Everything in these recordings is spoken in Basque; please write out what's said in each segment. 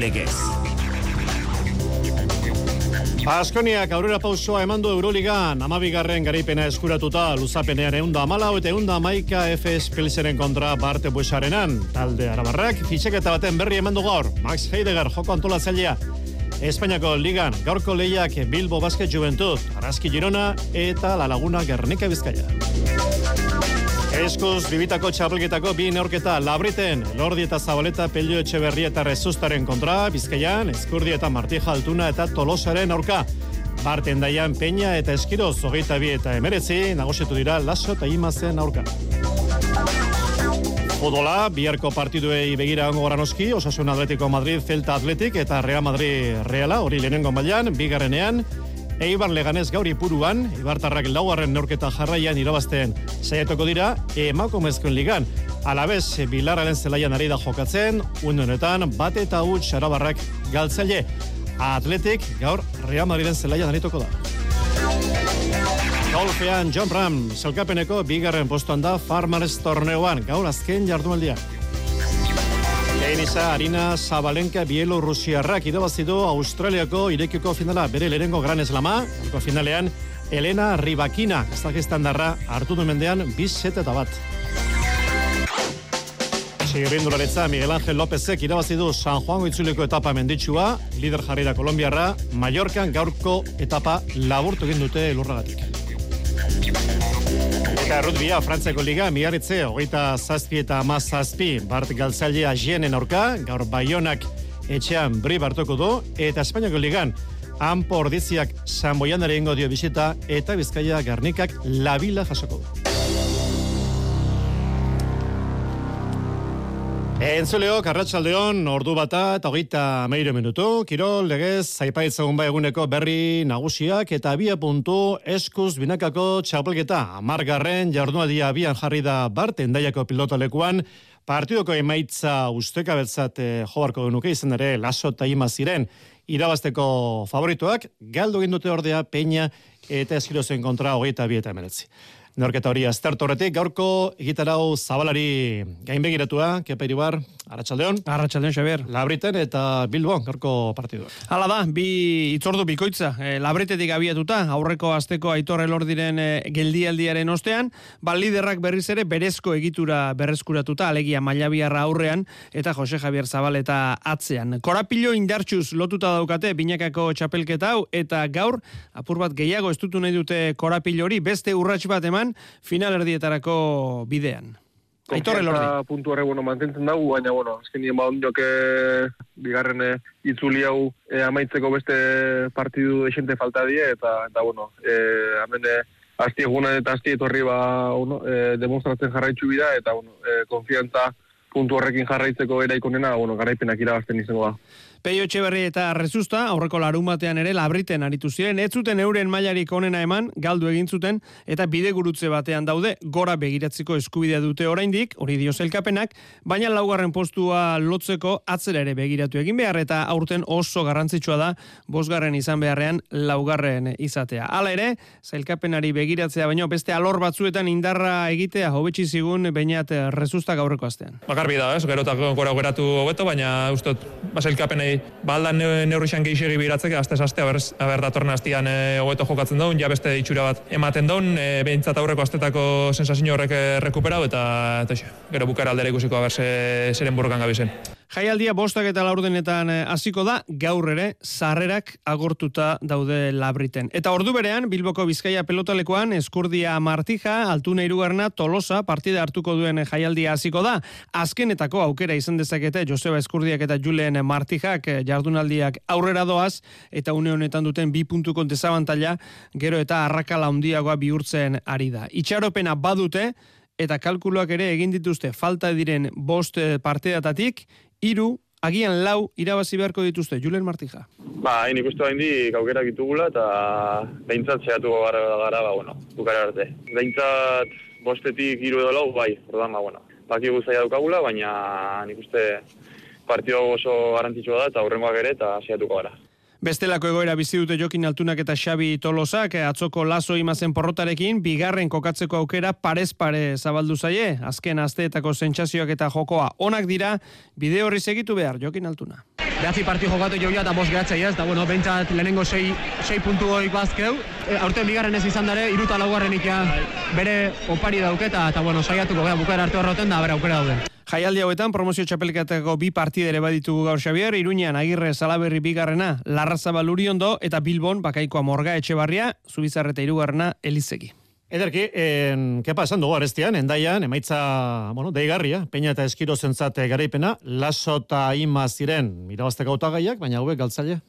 Legez. Askoniak aurrera pausoa eman du Euroligan, amabigarren garaipena eskuratuta, luzapenean eunda amalau eta eunda maika FS Pilseren kontra Barte Buesarenan. Talde arabarrak, fitxeketa baten berri eman du gaur, Max Heidegger joko antolatzailea. Espainiako ligan, gaurko lehiak Bilbo Basket Juventud, Arazki Girona eta La Laguna Gernika Bizkaia. Eskuz, bibitako txapelketako bi neorketa labriten, Lordi eta Zabaleta pelio etxe eta rezustaren kontra, Bizkaian, Eskurdi eta Martija Altuna eta Tolosaren aurka. Barten daian Peña eta Eskiro, Zogeita bi eta Emeretzi, nagosietu dira Laso eta Imazen aurka. Odola, biharko partiduei begira ongo noski, Osasun Atletico Madrid, Celta Atletik eta Real Madrid Reala, hori lehenengo mailan, bigarrenean, Eibar Leganez gaur ipuruan, Ibartarrak laugarren neurketa jarraian irabazten saiatuko dira, emakumezkoen ligan. Alabez, Bilarraren zelaian ari da jokatzen, honetan bate eta huts arabarrak galtzaile. Atletik gaur Real Madriden zelaian arituko da. Golfean John Ram, zelkapeneko bigarren postuan da Farmers Torneoan, gaur azken jardumaldian. Tenisa Arina Zabalenka Bielorrusiarrak idabazidu Australiako irekiko finala bere lehenengo gran eslama, finalean Elena Ribakina, Kazajestan darra hartu du mendean biz set eta bat. Txirrindularetza Miguel Ángel Lópezek irabazidu San Juan Goitzuleko etapa menditsua, lider jarri da Kolombiarra, Mallorcan gaurko etapa laburtu egin dute lurragatik. Eta rutbia, Frantziako Liga, miarritze, hogeita zazpi eta amaz zazpi, Bart Galtzailea jenen aurka, gaur baionak etxean bri bartoko du, eta Espainiako Ligan, Ampo ordiziak San ingo dio bisita, eta Bizkaia Garnikak labila jasoko du. Entzuleo, Karratxaldeon, ordu bata eta hogeita meire minutu. Kirol, legez, zaipaitzen ba eguneko berri nagusiak eta bia puntu eskuz binakako txapelketa. Amargarren, jardualdia abian jarri da bart, endaiako pilotolekuan, partidoko emaitza usteka betzat eh, joarko izan ere, laso eta ima ziren, irabazteko favorituak, galdu dute ordea, peña eta eskirozen kontra hogeita bieta emeretzi. Norketa hori aztertu horretik, gaurko egitarau zabalari gainbegiratua, kepa iribar, Arratxaldeon. Arratxaldeon, Xabier. Labriten eta Bilbo, gaurko partidua. Hala da, bi itzordu bikoitza, e, labritetik abiatuta, aurreko azteko aitorre lordiren e, geldialdiaren ostean, ba liderrak berriz ere berezko egitura berreskuratuta, alegia mailabiarra aurrean, eta Jose Javier Zabal eta atzean. Korapilo indartxuz lotuta daukate, binakako txapelketa hau, eta gaur, apur bat gehiago estutu nahi dute korapilo hori, beste urrats bat eman, final erdietarako bidean. Aitorre lordi. puntu horre, bueno, mantentzen dugu, baina, bueno, azken nien baun joke bigarren eh, itzuli hau e, amaitzeko beste partidu esente falta die, eta, eta bueno, e, hemen e, asti egunen eta asti etorri ba, uno, e, demonstratzen jarraitzu bida, eta, bueno, e, konfiantza puntu horrekin jarraitzeko eraikonena, bueno, garaipenak irabazten izango da. Peio Etxeberri eta Rezusta, aurreko larumatean ere labriten aritu ziren, ez zuten euren mailarik onena eman, galdu egin zuten, eta bide gurutze batean daude, gora begiratzeko eskubidea dute oraindik, hori dio zelkapenak, baina laugarren postua lotzeko atzera ere begiratu egin behar, eta aurten oso garrantzitsua da, bosgarren izan beharrean laugarren izatea. Hala ere, zelkapenari begiratzea, baina beste alor batzuetan indarra egitea, hobetsi zigun, bainat Rezusta gaurreko astean. Bakarbi da, ez, gerotako gora geratu hobeto, baina ustot, baselkapenei baldan neurrixan geixegi biratzeke, azte aste aber, aber datorren astian e, jokatzen daun, ja beste itxura bat ematen daun, e, behintzat aurreko astetako sensazio horrek rekuperau, eta, eta gero bukara aldera ikusiko aber zeren burrokan gabizen. Jaialdia bostak eta laurdenetan eh, hasiko da, gaur ere, sarrerak agortuta daude labriten. Eta ordu berean, Bilboko Bizkaia pelotalekoan, eskurdia martija, altuna irugarna, tolosa, partida hartuko duen jaialdia hasiko da. Azkenetako aukera izan dezakete, Joseba Eskurdiak eta Julen Martijak eh, jardunaldiak aurrera doaz, eta une honetan duten bi puntuko desabantalla, gero eta arrakala handiagoa bihurtzen ari da. Itxaropena badute, eta kalkuluak ere egin dituzte falta diren bost eh, partidatatik, iru, agian lau irabazi beharko dituzte, Julen Martija. Ba, hain ikustu hain dik aukera ditugula eta behintzat zehatu gara, gara, ba, bueno, bukara arte. Behintzat bostetik iru edo lau, bai, ordan, ba, bueno, baki guztaia dukagula, baina nik uste partio oso garantitxua da eta hurrengoak ere eta zehatuko gara. Bestelako egoera bizi dute Jokin Altunak eta Xabi Tolosak atzoko laso imazen porrotarekin bigarren kokatzeko aukera parez pare zabaldu zaie. Azken asteetako sentsazioak eta jokoa onak dira bide horri segitu behar Jokin Altuna. Behatzi parti jokatu joia eta bost gehatzei ez, eta bueno, bentsat lehenengo sei, sei puntu goik bazkeu. E, aurten bigarren ez izan dare, iruta laugarren ikia bere opari dauketa, eta bueno, saiatuko gara bukera arte horroten da, bere aukera dauden. Jaialdi hauetan promozio txapelketako bi partidere baditugu gaur Xavier, Iruñan Agirre Salaberri bigarrena, Larrazabal Uriondo eta Bilbon Bakaikoa Morga Etxebarria, Zubizarreta irugarrena Elizegi. Ederki, en, kepa esan dugu arestian, endaian, emaitza, bueno, deigarria, peina eta eskiro zentzate garaipena, laso eta ima ziren, mirabaztek autagaiak, baina hauek galtzaile.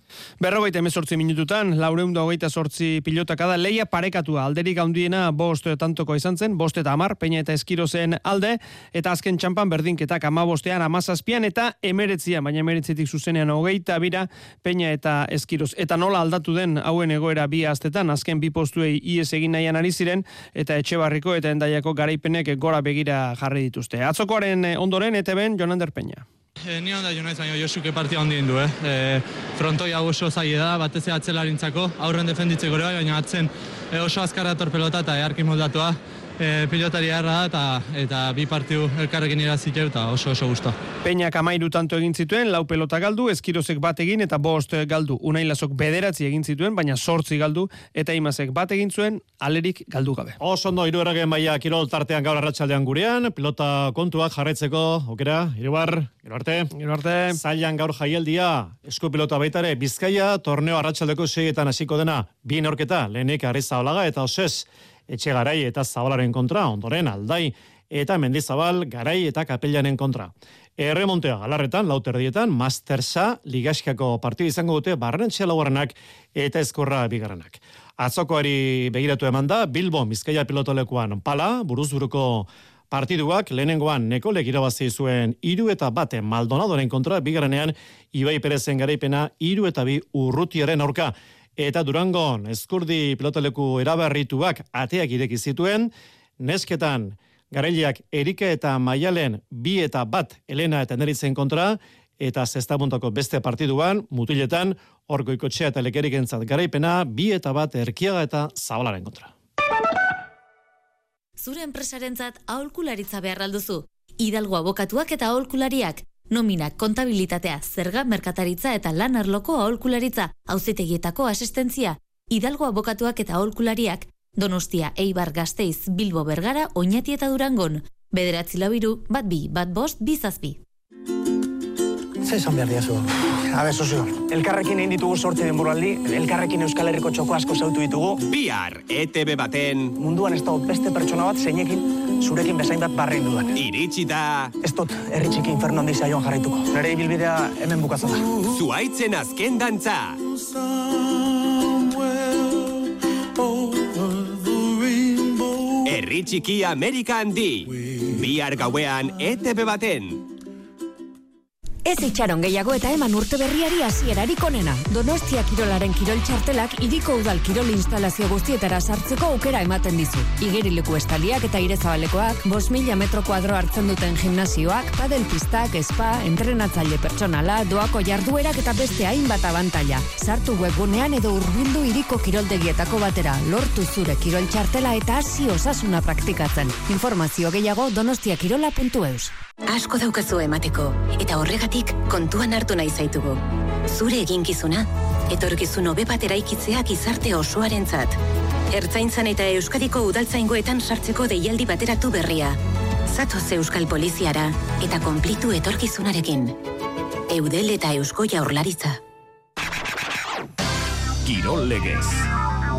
Berrogeita emezortzi minututan, laureunda hogeita sortzi pilotaka da, leia parekatua, alderik handiena bost tantoko izan zen, bost eta amar, peina eta eskiro zen alde, eta azken txampan berdinketak ama bostean, amazazpian, eta emeretzia, baina emeretzitik zuzenean hogeita bira, peina eta eskiroz. Eta nola aldatu den hauen egoera bi astetan, azken bi postuei ies egin nahian ari ziren, eta etxebarriko eta endaiako garaipenek gora begira jarri dituzte. Atzokoaren eh, ondoren, eta ben, Jonander Peña. E, ni onda jo naiz, baina Josuke partia hondien du, eh? E, frontoi hau oso zaila da, batez atzelarintzako, aurren defenditzeko ere bai, baina atzen e, oso azkarra torpelota eta earki moldatua e, pilotari harra da eta, eta bi partiu elkarrekin iraziteu eta oso oso gusto. Peñak amairu tanto egin zituen, lau pelota galdu, eskirozek bat egin eta bost galdu. Unailazok bederatzi egin zituen, baina sortzi galdu eta imazek bat egin zuen, alerik galdu gabe. Oso ondo iru erragen baia kirol tartean gaur arratsaldean gurean, pilota kontuak jarretzeko, okera, irubar, gero arte. Gero arte. Zailan gaur jaialdia, esku pilota baitare, bizkaia, torneo arratsaldeko seietan hasiko dena, bi norketa, lehenik arriza olaga eta osez, etxe garai eta zabalaren kontra, ondoren aldai eta mendizabal garai eta kapellanen kontra. Erremontea galarretan, lauterdietan, Mastersa ligaskako partidu izango dute barrenetxe laugarrenak eta eskorra bigarrenak. Atzokoari begiratu eman da, Bilbo, Bizkaia pilotolekuan pala, buruzburuko partiduak lehenengoan nekolek irabazi zuen iru eta bate Maldonadoren kontra, bigarrenean Ibai Perezen garaipena iru eta bi urrutiaren aurka eta Durangon eskurdi pilotaleku eraberrituak ateak ireki zituen, nesketan garaileak Erika eta Maialen bi eta bat Elena eta Neritzen kontra, eta zestabuntako beste partiduan, mutiletan, orgoiko txea eta lekerik entzat garaipena, bi eta bat erkiaga eta zabalaren kontra. Zure enpresarentzat aholkularitza behar alduzu. Hidalgo abokatuak eta aholkulariak nominak, kontabilitatea, zerga, merkataritza eta lan arloko aholkularitza, auzitegietako asistentzia, hidalgo abokatuak eta aholkulariak, Donostia, Eibar, Gasteiz, Bilbo, Bergara, Oñati eta Durangon. Bederatzi labiru, bat bi, bat bost, bizazbi. Zer esan behar diazu? Habe, sozio. Elkarrekin egin ditugu sortzi denboraldi, elkarrekin Euskal Herriko txoko asko zautu ditugu. Bihar, ETB baten... Munduan ez da beste pertsona bat zeinekin zurekin bezain bat barrein dudan. Iritsi da... Ez dut, herri txiki inferno handi zaioan jarraituko. Nere ibilbidea hemen bukatzen da. Zuaitzen azken dantza. Herri txiki Amerika handi. Bihar gauean ETB baten. Ez itxaron gehiago eta eman urte berriari hasierarik onena. Donostia Kirolaren Kirol Txartelak iriko udal kirol instalazio guztietara sartzeko aukera ematen dizu. Igerileku estaliak eta irezabalekoak, bos mila metro kuadro hartzen duten gimnazioak, padel pistak, spa, entrenatzaile pertsonala, doako jarduerak eta beste hainbat abantaila. Sartu webgunean edo urbildu iriko kiroldegietako batera, lortu zure kirol txartela eta hasi osasuna praktikatzen. Informazio gehiago donostiakirola.eus. Asko daukazu emateko, eta horregatik kontuan hartu nahi zaitugu. Zure eginkizuna, etorkizun hobe bat eraikitzea gizarte osoarentzat. Ertzaintzan eta Euskadiko udaltzaingoetan sartzeko deialdi bateratu berria. Zatoz Euskal Poliziara eta konplitu etorkizunarekin. Eudel eta Eusko Jaurlaritza. Kirol legez.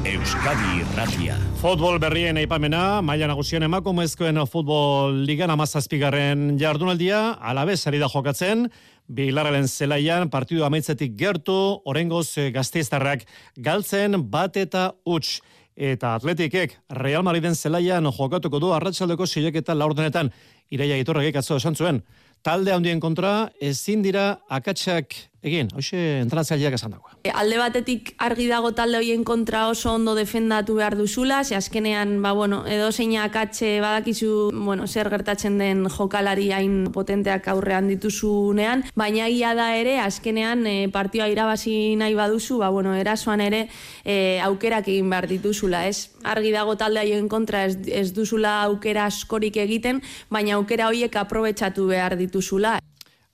Euskadi Irratia. Futbol berrien aipamena, maila nagusien emakumezkoen futbol ligan amazazpigarren jardunaldia, alabez ari da jokatzen, Bilarren zelaian partidu amaitzetik gertu, orengoz gazteiztarrak galtzen bat eta huts. Eta atletikek Real Madriden zelaian jokatuko du arratsaldeko silek eta laurdenetan. Iraia itorregek atzo esan zuen. Talde handien kontra ezin dira akatsak egin, hoxe entratzaileak esan dagoa. E, alde batetik argi dago talde hoien kontra oso ondo defendatu behar duzula, ze azkenean, ba, bueno, edo zeina akatxe badakizu, bueno, zer gertatzen den jokalari hain potenteak aurrean dituzunean, baina ia da ere, azkenean e, partioa irabazi nahi baduzu, ba, bueno, erasoan ere e, aukerak egin behar dituzula, ez? Argi dago talde haien kontra ez, ez duzula aukera askorik egiten, baina aukera horiek aprobetsatu behar dituzula.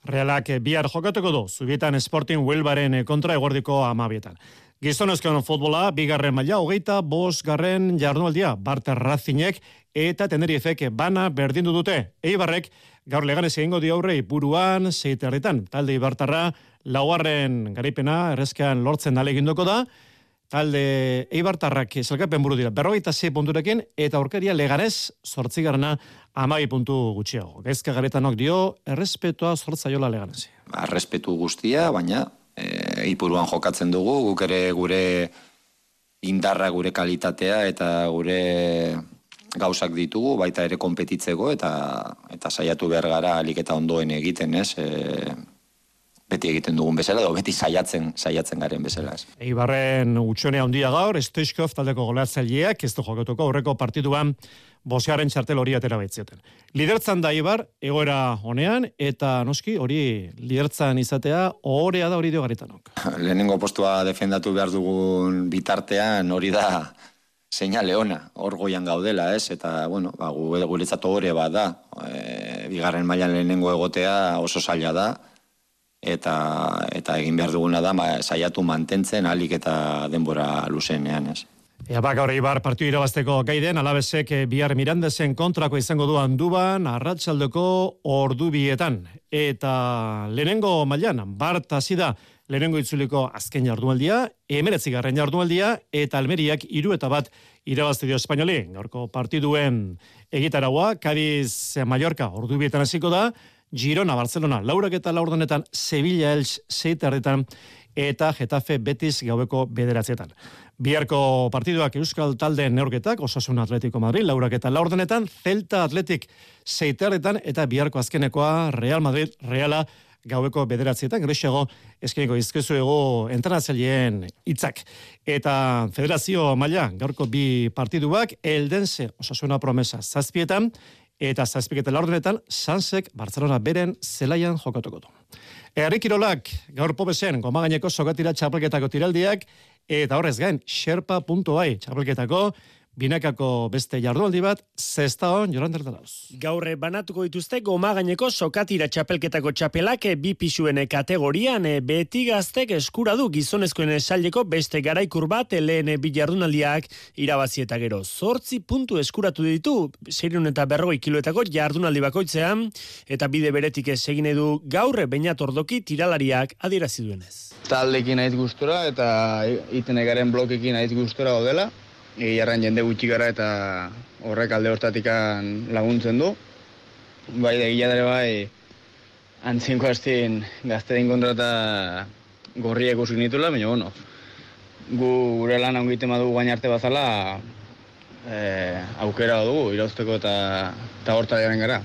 Realak bihar jokatuko du, Zubietan Sporting Huelbaren kontra egordiko amabietan. Gizonezkoen futbola, bigarren maila, hogeita, bos garren jardunaldia, Barter Razinek eta Tenerifek bana berdindu dute. Eibarrek, gaur leganez egingo di aurre, buruan, zeiterritan, talde Ibartarra, lauarren garipena, errezkean lortzen dale da, talde Eibartarrak zelkapen buru dira, berrogeita zei punturekin, eta aurkeria leganez, sortzigarna, amai puntu gutxiago. Gaizka garetanok dio, errespetua sortzaiola leganezi. Errespetu guztia, baina e, ipuruan jokatzen dugu, guk ere gure indarra, gure kalitatea eta gure gauzak ditugu, baita ere konpetitzeko eta eta saiatu behar gara alik eta ondoen egiten, ez? E, beti egiten dugun bezala, edo beti saiatzen saiatzen garen bezala. Ez. Eibarren utxonea handia gaur, Stoichkov taldeko golatzaileak ez du jokatuko aurreko partiduan bosgarren txartel hori atera baitzioten. Lidertzan da Ibar, egoera honean, eta noski hori lidertzan izatea, ohorea da hori dio garitanok. Lehenengo postua defendatu behar dugun bitartean hori da seina leona, hor goian gaudela, ez? Eta, bueno, ba, gu, guretzat hori bat da. E, bigarren mailan lehenengo egotea oso zaila da, eta eta egin behar duguna da, ba, saiatu mantentzen alik eta denbora luzenean, ez? Ea bak gaur Ibar partiu irabazteko gaiden, alabesek eh, bihar mirandezen kontrako izango du handuban, arratsaldeko ordubietan. Eta lehenengo mailan, bart da lehenengo itzuliko azken jardualdia, emeretzi garren jardualdia, eta almeriak iru eta bat irabazte dio espainoli. Gaurko partiduen egitaragua, Cadiz Mallorca ordubietan hasiko da, Girona, Barcelona, Laurak eta Laurdenetan, Sevilla, Elx, Seitarretan, eta Getafe Betis gaueko bederatzietan. Biarko partiduak Euskal Talde neurketak, Osasun Atletico Madrid, laurak eta laurdenetan, Celta Atletik zeiterretan, eta biharko azkenekoa Real Madrid, Reala gaueko bederatzietan, grexago eskeniko izkezu ego entranatzaileen hitzak. Eta federazio maila, gaurko bi partiduak, Eldense Osasuna Promesa zazpietan, eta zazpiketa laurdenetan, Sansek Barcelona beren zelaian jokatuko du. Erri Kirolak, gaur pobesen, goma gaineko sokatira txapelketako tiraldiak, eta horrez gain, xerpa.ai txapelketako binakako beste jardunaldi bat, zesta hon, joran Gaurre banatuko dituzte goma gaineko sokatira txapelketako txapelak bi pisuen kategorian beti gaztek eskura du gizonezkoen esaileko beste garaikur bat lehen bi jardunaldiak irabazi eta gero. Zortzi puntu eskuratu ditu, serion eta berrogei kiloetako jardunaldi bakoitzean, eta bide beretik egin edu gaurre bainat ordoki tiralariak adierazi duenez. Taldekin aiz gustura eta iten egaren blokekin aiz gustura odela, egiarran jende gutxi gara eta horrek alde hortatik laguntzen du. Bai, da gila dara bai, antzinko hastin gazte din kontra eta gorriak usin nitula, baina, bueno, gu gure lan ongite madu guain arte bazala, e, aukera dugu, irauzteko eta, eta horta gara.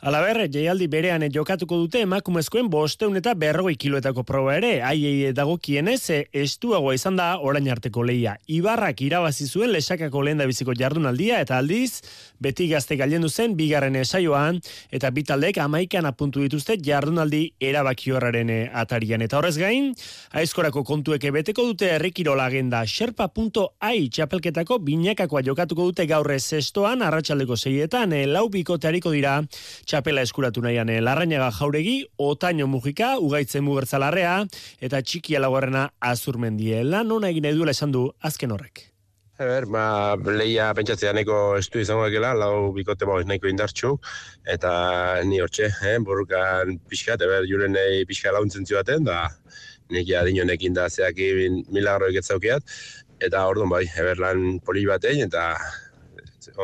Alaber, jaialdi berean jokatuko dute emakumezkoen bosteun eta berrogei kiloetako proba ere, aiei dago kienez, estuagoa izan da orain arteko leia. Ibarrak irabazi zuen lesakako lehen biziko jardunaldia eta aldiz, beti gazte galen zen bigarren esaioan, eta bitaldek amaikan apuntu dituzte jardunaldi erabaki horraren eh, atarian. Eta horrez gain, aizkorako kontueke beteko dute errikirola agenda sherpa.ai txapelketako binakakoa jokatuko dute gaurre zestoan, arratsaldeko zeietan, eh, lau bikoteariko dira, txapela eskuratu nahian eh, larrainaga jauregi, otaino mugika, ugaitzen mugertzalarrea, eta txiki alaguarrena azurmendie. Lan hona egin eduela esan du azken horrek. Eber, ba, lehia pentsatzea neko estu izango egela, lau bikote bau nahiko indartxu, eta ni hortxe, eh, borrukan pixkat, eber, juren nahi pixka launtzen zioaten, da nik adinonekin da zeakin milagro egetzaukiat, eta orduan bai, eber lan poli batein, eta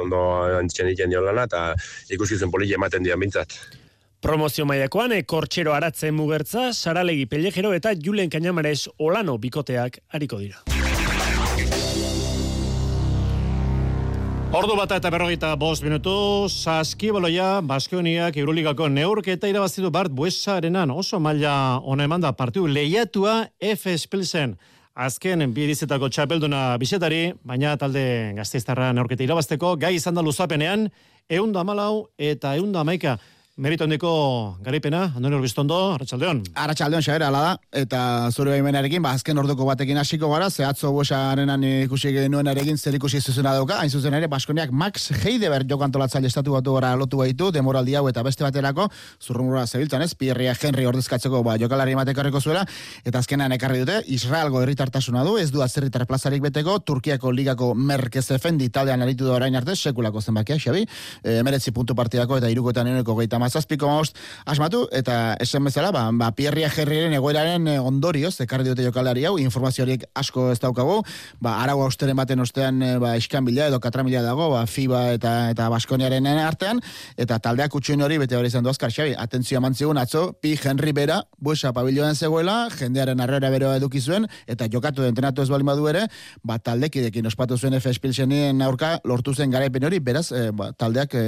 ondo antzen egiten dio lana, eta ikuskizun poli ematen dian bintzat. Promozio maiakoan, e, kortxero aratzen mugertza, saralegi pelejero eta julen kainamarez olano bikoteak hariko dira. Ordu bata eta berrogeita bost minutu, saskibaloia Baskoniak Euroligako neurketa irabazitu Bart Buesarenan oso maila ona eman da partidu lehiatua F. Spilsen. Azken bidizetako txapelduna bisetari, baina talde gazteiztarra neurketa irabazteko, gai izan da luzapenean, eunda malau eta eunda maika. Merito handiko garipena, Andoni Urbiztondo, Arratxaldeon. Arratxaldeon, xaber, ala da, eta zure baimenarekin, ba, azken orduko batekin hasiko gara, zehatzo bosarenan ikusi genuen erekin zer ikusi zuzena dauka, hain zuzen ere, Baskoniak Max Heideber jokantolatzaile estatu batu gara lotu baitu, demoraldi hau eta beste baterako, zurrumura zebiltzan ez, Pierria Henry ordezkatzeko ba, jokalari matekarriko zuela, eta azkenean ekarri dute, Israelgo herritartasuna du, ez du azerritar plazarik beteko, Turkiako ligako merkez efendi taldean aritu da orain arte, sekulako zenbakia, Xabi, e, meretzi puntu partidako eta irukoetan eneko geita amazazpiko maost asmatu, eta esan bezala, ba, ba Pierria Herriren egoeraren eh, ondorioz, ekarri dute jokalari hau, informazio asko ez daukagu, ba, arau austeren baten ostean, eh, ba, iskan bila edo katramila dago, ba, FIBA eta eta Baskoniaren artean, eta taldeak utxuen hori, bete hori izan du azkar, xabi, atentzio amantzigun, atzo, Pi Henry bera, buesa pabiloan zegoela, jendearen arrera beroa eduki zuen, eta jokatu entrenatu ez bali badu ere, ba, taldekidekin ospatu zuen F. Spilsenien aurka, lortu zen garaipen hori, beraz, e, ba, taldeak e,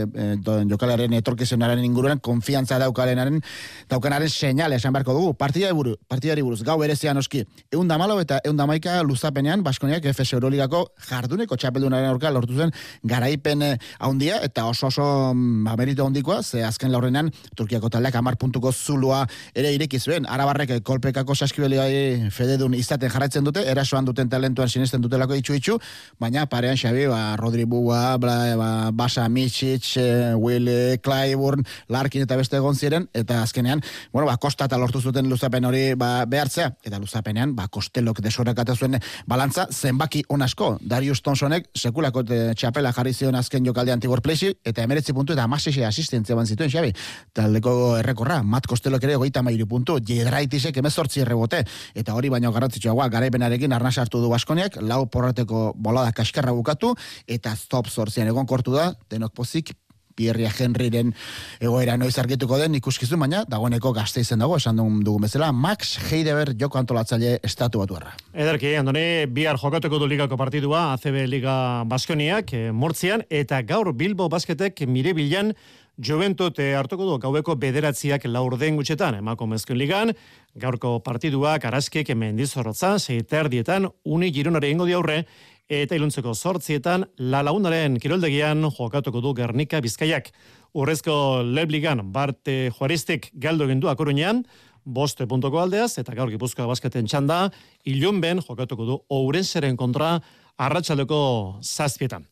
jokalaren etorkizenaren inguruan konfiantza daukarenaren daukanaren seinale esan beharko dugu. Partida buru, partidari buruz, gau berezian oski. Eunda malo eta eunda maika luzapenean, Baskoniak FS Euroligako jarduneko txapeldunaren aurka lortu zen garaipen eh, handia eta oso oso mm, amerito handikoa, ze azken laurrenan Turkiako taldeak amar puntuko zulua ere ireki zuen. Arabarrek eh, kolpekako saskibeliai fededun izaten jarraitzen dute, erasoan duten talentuan sinesten dutelako itxu itxu, baina parean xabi, ba, Rodri Bua, ba, Basa Mitsic, eh, Will Clyburn, Larkin eta beste egon ziren, eta azkenean, bueno, ba, kosta eta lortu zuten luzapen hori ba, behartzea, eta luzapenean, ba, kostelok desorakatu zuen balantza, zenbaki onasko, Darius Thompsonek sekulako txapela jarri zion azken jokalde antibor plexi, eta emeretzi puntu eta amasese asistentzia ban zituen, xabi, taldeko errekorra, mat kostelok ere goita mairu puntu, jedraitisek emezortzi errebote, eta hori baino garrantzitsua garaipenarekin arna sartu du Baskoniak, lau porrateko bolada kaskarra bukatu, eta stop zortzian egon kortu da, denok pozik, Pierria Henryren egoera noiz argituko den ikuskizu, baina dagoeneko gazte izen dago, esan dugun dugu bezala, Max Heideber joko antolatzaile estatu batu erra. Ederki, Andoni, bihar jokatuko du ligako partidua, ACB Liga Baskoniak, e, Mortzian, eta gaur Bilbo Basketek mire bilan Juventut hartuko du gaubeko bederatziak laurden gutxetan, emako mezkun ligan, gaurko partiduak araskik mendizorrotza, seiter dietan, uni gironare ingo diaurre, eta iluntzeko sortzietan la launaren kiroldegian jokatuko du Gernika Bizkaiak. Urrezko lebligan Barte Juaristik galdo egin du akorunean, boste puntoko aldeaz, eta gaur gipuzkoa basketen txanda, ilunben jokatuko du Ourenseren kontra arratsaldeko zazpietan.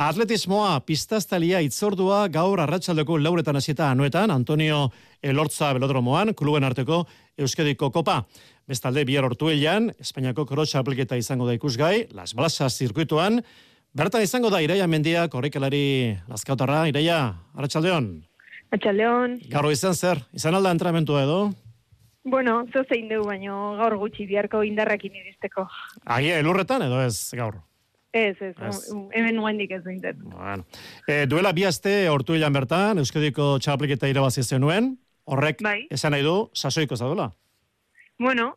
Atletismoa pistaztalia itzordua gaur arratsaldeko lauretan hasieta anuetan, Antonio Elortza Belodromoan, kluben arteko Euskadiko Kopa. Bestalde, bihar hortuelian, Espainiako krotxa apliketa izango da ikusgai, Las Blasas zirkuituan, bertan izango da Iraia Mendia, korrikalari Lazkautarra, Iraia, Arratxaldeon. Arratxaldeon. Gaur izan zer, izan alda entramentua edo? Bueno, zo zein dugu, baino gaur gutxi biharko indarrakin iristeko. Agia, elurretan edo ez gaur? Ez, ez, hemen nuendik ez duintet. Bueno. E, duela bi aste hortuelian bertan, Euskadiko txapliketa irabazi zenuen, horrek bai. esan nahi du, sasoiko zadula? Bueno,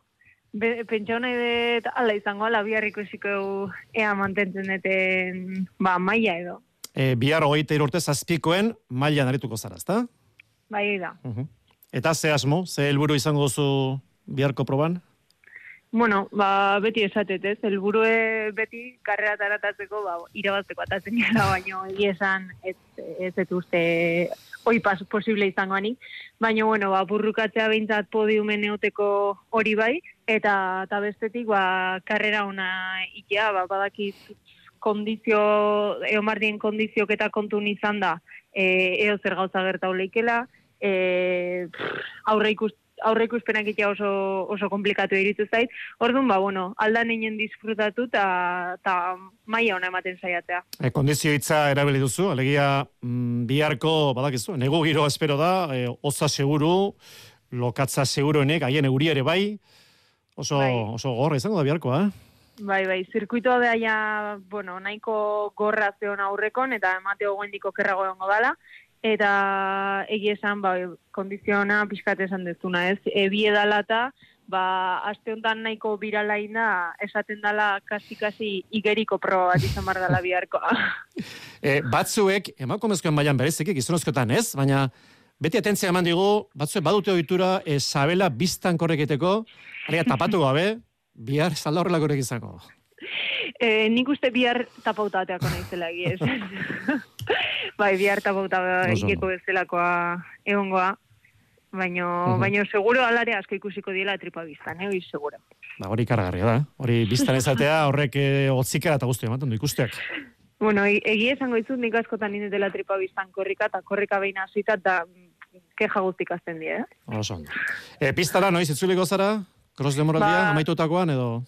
be, pentsa nahi dut ala izango ala bihar ikusiko ea mantentzen duten ba, maia edo. E, bihar hogeita irurte zazpikoen maila narituko zara, ezta? Bai, da. Eta ze asmo, ze helburu izango duzu biharko proban? Bueno, ba, beti esatet, ez? Elburu beti karrera taratatzeko, ba, irabazteko atatzen gara, baino, esan, ez, ez, ez uste, oi pas, posible izango ani. Baina, bueno, ba, burrukatzea behintzat podiumen eoteko hori bai, eta, eta bestetik, ba, karrera ona ikia, ba, badakit kondizio, eomardien kondiziok eta kontun izan da, e, eo zer gauza gertau leikela, e, aurre ikusten, aurreko izpenak oso, oso komplikatu iritu zait. Orduan, ba, bueno, aldan inen disfrutatu eta maia ona ematen saiatzea. E, kondizio hitza erabili duzu, alegia mm, biharko, badakizu, nego giro espero da, e, oza seguru, lokatza seguruenek, haien euri ere bai, oso, bai. oso gorra izango da biharko, eh? Bai, bai, zirkuitoa beha, bueno, nahiko gorra zeon aurrekon, eta emateo guendiko kerrago egongo dala, eta egia esan ba, kondiziona pixkat esan dezuna, ez? E, bi edalata, ba, aste honetan nahiko biralaina esaten dala kasi-kasi igeriko proba bat izan bar dela biharko. E, batzuek, emakumezkoen mailan bereziki, gizonezkoetan ez, baina beti atentzia eman digu, batzuek badute ohitura e, sabela biztan korreketeko, aria tapatu gabe, bihar salda horrelako horrek izango. E, nik uste bihar tapauta ateako naizela egiez. bai, bihar tapauta Oso ondo. ikeko bezalakoa egongoa. Baino, Mhm. baino seguro alare asko ikusiko diela tripa biztan, eh, seguro. Ba, hori kargarria da. Hori biztan ezatea horrek e, otzikara eta guzti ematen du ikusteak. Bueno, e- egia esango dizut nik askotan indetela tripa biztan korrika, eta korrika behin hasita eta mm, keja guztik azten die, eh? Oso. E, pistara noiz itzuliko zara? Cross demoraldia, Ba- amaitutakoan edo...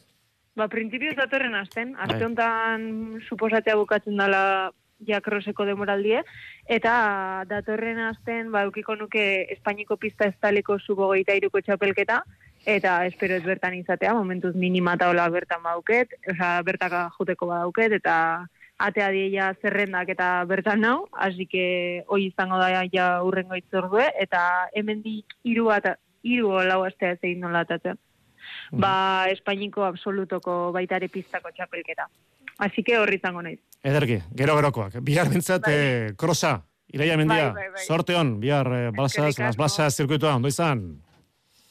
Ba, printzipioz datorren asten, Bai. aste honetan suposatzea bukatzen dela ja kroseko demoraldie, eta datorren asten, ba, eukiko nuke Espainiko pista ez taleko subogeita iruko txapelketa, eta espero ez bertan izatea, momentuz minima taola bertan bauket, oza, bertaka juteko badauket, eta atea dieia zerrendak eta bertan nau, hasi que hoi izango da ja urrengo itzordue, eta hemendik hiru bat, hiru lau astea ez egin nola atatzen ba Espainiko absolutoko baitare pistako txapelketa. Así que horri izango naiz. Ederki, gero gerokoak. Bihar bintzat, e, krosa, Iraia mendia, Bai, bai, bai. sorte hon, bihar e, balsaz, las balsaz zirkuitoa, ondo izan.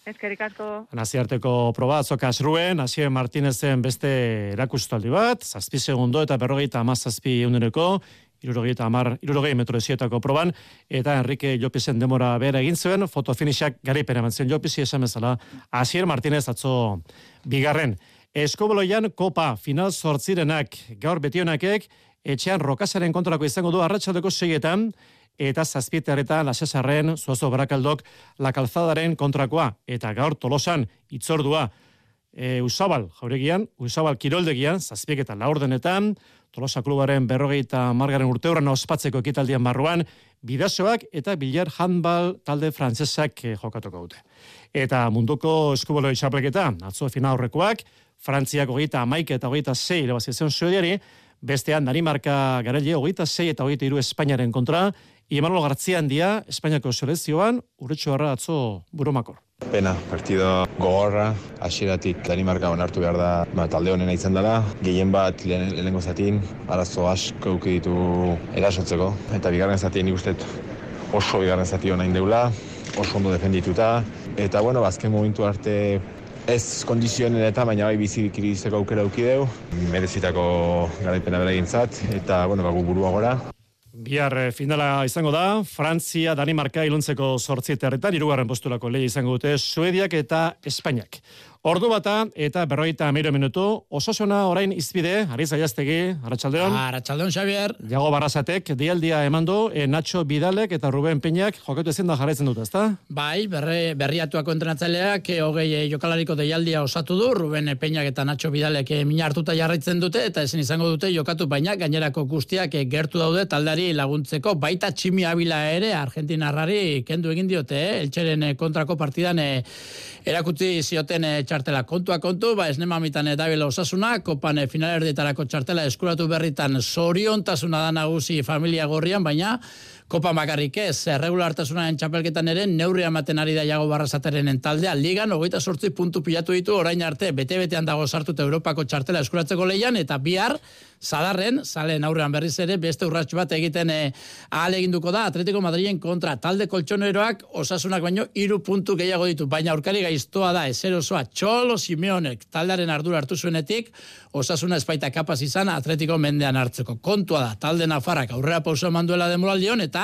Eskerrik asko. Naziarteko proba, atzo kasruen, Asier Martinezen beste erakustaldi bat, zazpi segundo eta berrogeita amazazpi euneneko, irurogeita amar, irurogei metro esietako proban, eta Enrique Jopisen demora bera egin zuen, fotofinixak garaipen eman zen Jopisi esan bezala, Asier Martinez atzo bigarren. Eskoboloian kopa final sortzirenak gaur betionakek, etxean rokasaren kontrako izango du arratsaldeko seietan, eta zazpietarretan lasesarren zuazo barakaldok la calzadaren kontrakoa, eta gaur tolosan itzordua e, Usabal jauregian, Usabal kiroldegian, zazpiek eta laurdenetan, Tolosa klubaren berrogeita margaren urteurren ospatzeko ekitaldian barruan, bidasoak eta bilar handbal talde frantsesak eh, jokatuko dute. Eta munduko eskuboloi txapelketa, atzo final horrekoak, Frantziak hogeita amaik eta hogeita zei irabazizion suediari, bestean Danimarka garelle hogeita zei eta hogeita iru Espainiaren kontra, Imanol Gartzia handia, Espainiako selezioan, urretxo harra atzo burumakor. Pena, partido gogorra, hasieratik Danimarka onartu behar da ba, talde honena izan dela. Gehien bat lehen- lehenengo zatin, arazo asko euki ditu erasotzeko. Eta bigarren zatin nik oso bigarren zati hona indeula, oso ondo defendituta. Eta bueno, azken momentu arte ez kondizionen eta baina bai bizi kirizteko aukera aukideu. Merezitako garaipena bera egintzat, eta bueno, ba, gu burua gora. Bihar eh, finala izango da, Frantzia, Danimarka iluntzeko sortzietarretan, irugarren postulako lehi izango dute, Suediak eta Espainiak. Ordu bata eta berroita amiro minutu, osasuna orain izbide, Ariza Jaztegi, Arratxaldeon. Arratxaldeon, Xavier. Jago Barrasatek, dialdia eman du, e, Nacho Bidalek eta Ruben Peñak jokatu ezin da jarraitzen dut, ezta? Bai, berre, berriatuako entrenatzaileak eh, hogei eh, jokalariko deialdia osatu du, Ruben Peñak eta Nacho Bidalek eh, mina hartuta jarraitzen dute, eta ezin izango dute jokatu baina gainerako guztiak eh, gertu daude taldari laguntzeko, baita tximi abila ere Argentinarrari kendu egin diote, eh? eltxeren eh, kontrako partidan eh, erakutzi zioten eh, txartela kontua kontu, ba esnema mitan eh, dabila osasuna, kopan eh, finalerdietarako txartela eskuratu berritan zoriontasuna da nagusi familia gorrian, baina Kopa bakarrik ez, regulartasunaren txapelketan ere neurria ematen ari da jago barrazaterenen taldea. Ligan, hogeita sortzi puntu pilatu ditu orain arte, bete-betean dago sartuta Europako txartela eskuratzeko leian, eta bihar, zadarren, salen aurrean berriz ere, beste urratx bat egiten e, ahal eginduko da, Atletico Madriden kontra, talde koltsoneroak osasunak baino hiru puntu gehiago ditu, baina aurkari gaiztoa da, ezer osoa, txolo Simeonek, taldearen ardura hartu zuenetik, osasuna espaita kapaz izan Atletico mendean hartzeko. Kontua da, talde nafarrak aurrera pauso eman duela demoraldion, eta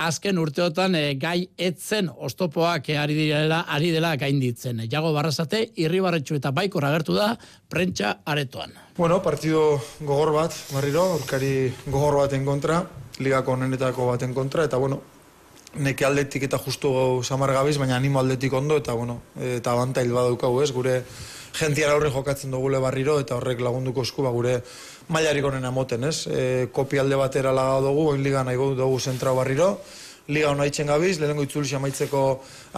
azken urteotan e, gai etzen ostopoak e, ari, direla, ari dela gainditzen. Jago barrazate, irribarretxu eta baikor agertu da, prentsa aretoan. Bueno, partido gogor bat, barriro, aurkari gogor baten kontra, ligako onenetako baten kontra, eta bueno, neke aldetik eta justu samar gabiz, baina animo aldetik ondo, eta bueno, eta abantail badaukagu ez, gure jentiara aurre jokatzen dugule barriro, eta horrek lagunduko esku, ba, gure mailarik onena moten, ez? E, kopi alde batera laga dugu, oin liga nahi dugu zentrau barriro, liga hona itzen gabiz, lehenengo itzulixi amaitzeko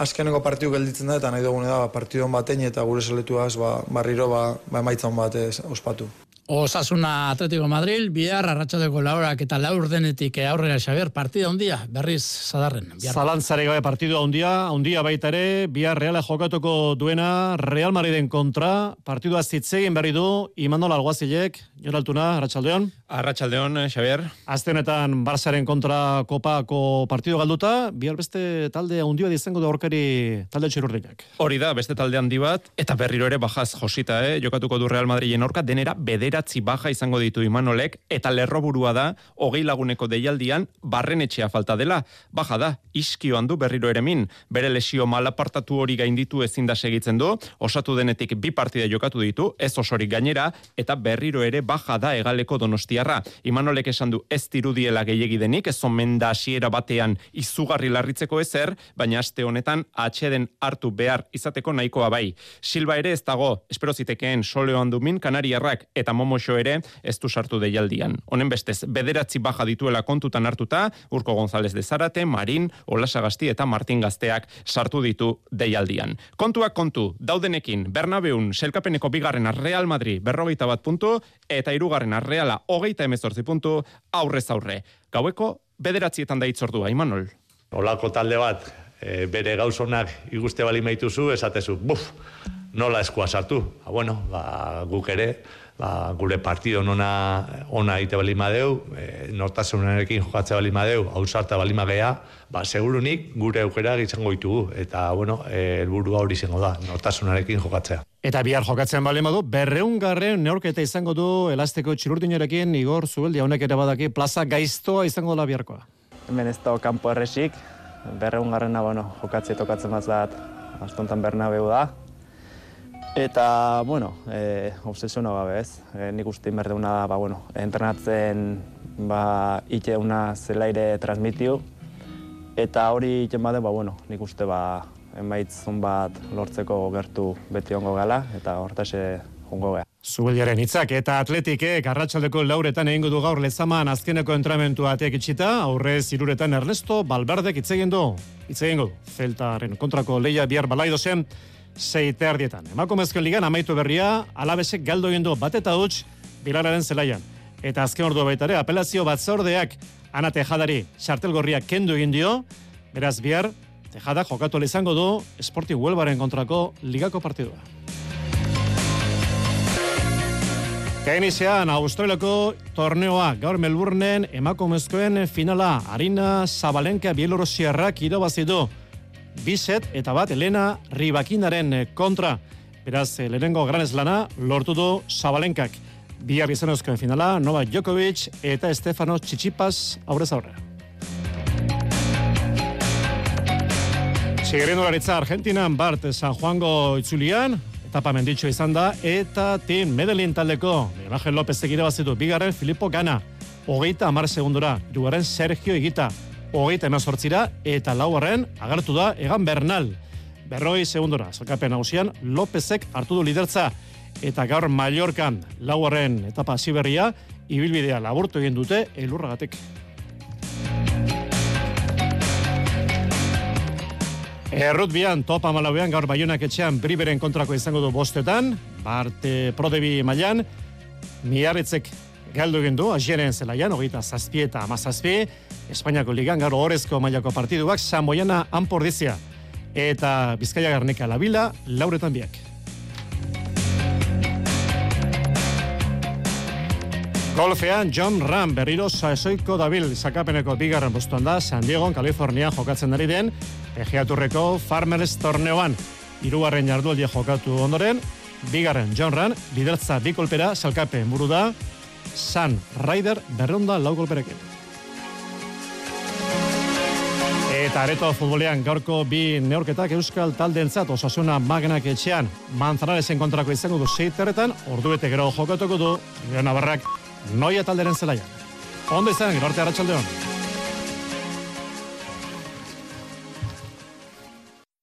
azkenengo partidu gelditzen da, eta nahi dugune da, ba, partidu on batein eta gure seletuaz ba, barriro ba, ba emaitza on bat ez, ospatu. Osasuna Atletico Madrid, bihar arratsaldeko laurak eta laur denetik aurrera Xabier, partida handia berriz zadarren. Zalantzare gabe partidua handia, handia baita ere, bihar Reala jokatuko duena Real Madriden kontra, partidua zitzegin berri du, Imanol Alguazilek, Joraltuna, Arratxaldeon. Arratxaldeon, Xabier. Azte honetan Barzaren kontra kopako partidu galduta, bihar beste talde handia izango da horkari talde txirurdinak. Hori da, beste talde handi bat, eta berriro ere bajaz josita, eh? jokatuko du Real Madriden orka, denera bederatzi baja izango ditu Imanolek, eta lerroburua da, hogei laguneko deialdian, barren etxea falta dela. Baja da, iskioan du berriro ere min, bere lesio malapartatu hori gainditu ezin da segitzen du, osatu denetik bi partida jokatu ditu, ez osorik gainera, eta berriro ere baja da egaleko donostiarra. Imanolek esan du ez dirudiela gehiegi denik, ez omen da hasiera batean izugarri larritzeko ezer, baina aste honetan atxeden hartu behar izateko nahikoa bai. Silva ere ez dago, espero zitekeen soleo min kanariarrak eta momoxo ere ez du sartu deialdian. Honen bestez, bederatzi baja dituela kontutan hartuta, Urko González de Zarate, Marin, Olasa Gazti eta Martin Gazteak sartu ditu deialdian. Kontuak kontu, daudenekin, Bernabeun, selkapeneko bigarren Real Madrid, berrogeita bat puntu, eta irugarren Reala, hogeita emezortzi puntu, aurrez aurre. Gaueko, bederatzietan da itzordua, Imanol. Olako talde bat, e, bere gauzonak iguste bali maituzu, esatezu, buf, nola eskua sartu. Ha, bueno, ba, guk ere, ba, gure partido nona ona ite bali madeu, e, nortasunarekin jokatze bali madeu, hausarta bali magea, ba, segurunik gure aukera izango ditugu eta, bueno, e, helburua hori izango da, nortasunarekin jokatzea. Eta bihar jokatzen bale madu, berreun garren neorketa izango du elasteko txirurdinarekin Igor Zubeldi honek ere badaki plaza gaiztoa izango da biharkoa. Hemen ez da kanpo erresik, berreun garrena, bueno, jokatze tokatzen mazat, astontan Bernabeu da, Eta, bueno, e, obsesiono gabe ez. E, nik uste inberdeuna da, ba, bueno, entrenatzen ba, ite una zelaire transmitiu. Eta hori iten bade, ba, bueno, nik uste ba, emaitzun bat lortzeko gertu beti ongo gala, eta hortase ongo gea. Zubeliaren hitzak eta atletikek arratsaldeko lauretan egingo du gaur lezaman azkeneko entramentu ateak itxita, aurrez iruretan Ernesto Balberdek itzegin du. Itzegin du, Zeltaren kontrako leia bihar balaido zen, sei terdietan. Emakumezkoen ligan amaitu berria, alabesek galdo egin du bat eta huts bilararen zelaian. Eta azken ordu baitare, apelazio batzordeak ana tejadari gorria kendu egin dio, beraz bihar, tejada jokatu izango du Sporting Huelbaren kontrako ligako partidua. Kainizean, Australiako torneoa gaur Melbourneen emakumezkoen finala Arina Zabalenka Bielorrusiarrak irabazidu biset eta bat Elena Ribakinaren eh, kontra. Beraz, eh, lehenengo gran eslana lortu du Zabalenkak. Bihar izanozkoen finala, Nova Djokovic eta Stefano Tsitsipas aurrez aurre. Sigerindo laritza Argentinan, Bart San Juango itzulian, etapa menditxo izan da, eta tin Medellin taldeko, Miguel López egire bazitu, bigarren Filippo Gana, hogeita amar segundura, dugarren Sergio Igita, hogeita emazortzira, eta lauarren agertu da Egan Bernal. Berroi segundora, zalkapen nagusian, Lopezek hartu du lidertza, eta gaur Mallorcan lauarren etapa ziberria, ibilbidea laburtu egin dute elurragatek. Errut bian, topa malauean, gaur baionak etxean briberen kontrako izango du bostetan, barte prodebi mailan, miarritzek galdu egin du, azieren zelaian, hogeita zazpi eta amazazpi, Espainiako ligan garo horrezko mailako partiduak Samoiana Anpordizia eta Bizkaia Garnika Labila lauretan biak. Golfean John Ram berriro saesoiko dabil. Zakapeneko bigarren bostuan da San Diego, California jokatzen ari den Egeaturreko Farmers Torneoan. Irugarren jardualdia jokatu ondoren bigarren John Ram lidertza bi kolpera salkapen buru da San Ryder berronda lau kolperekin. Eta areto futbolean gaurko bi neorketak euskal taldeentzat osasuna magnak etxean manzanaresen kontrako izango du seiterretan, ordu bete gero jokatuko du, Navarrak noia talderen zelaian. Ondo izan, gero arte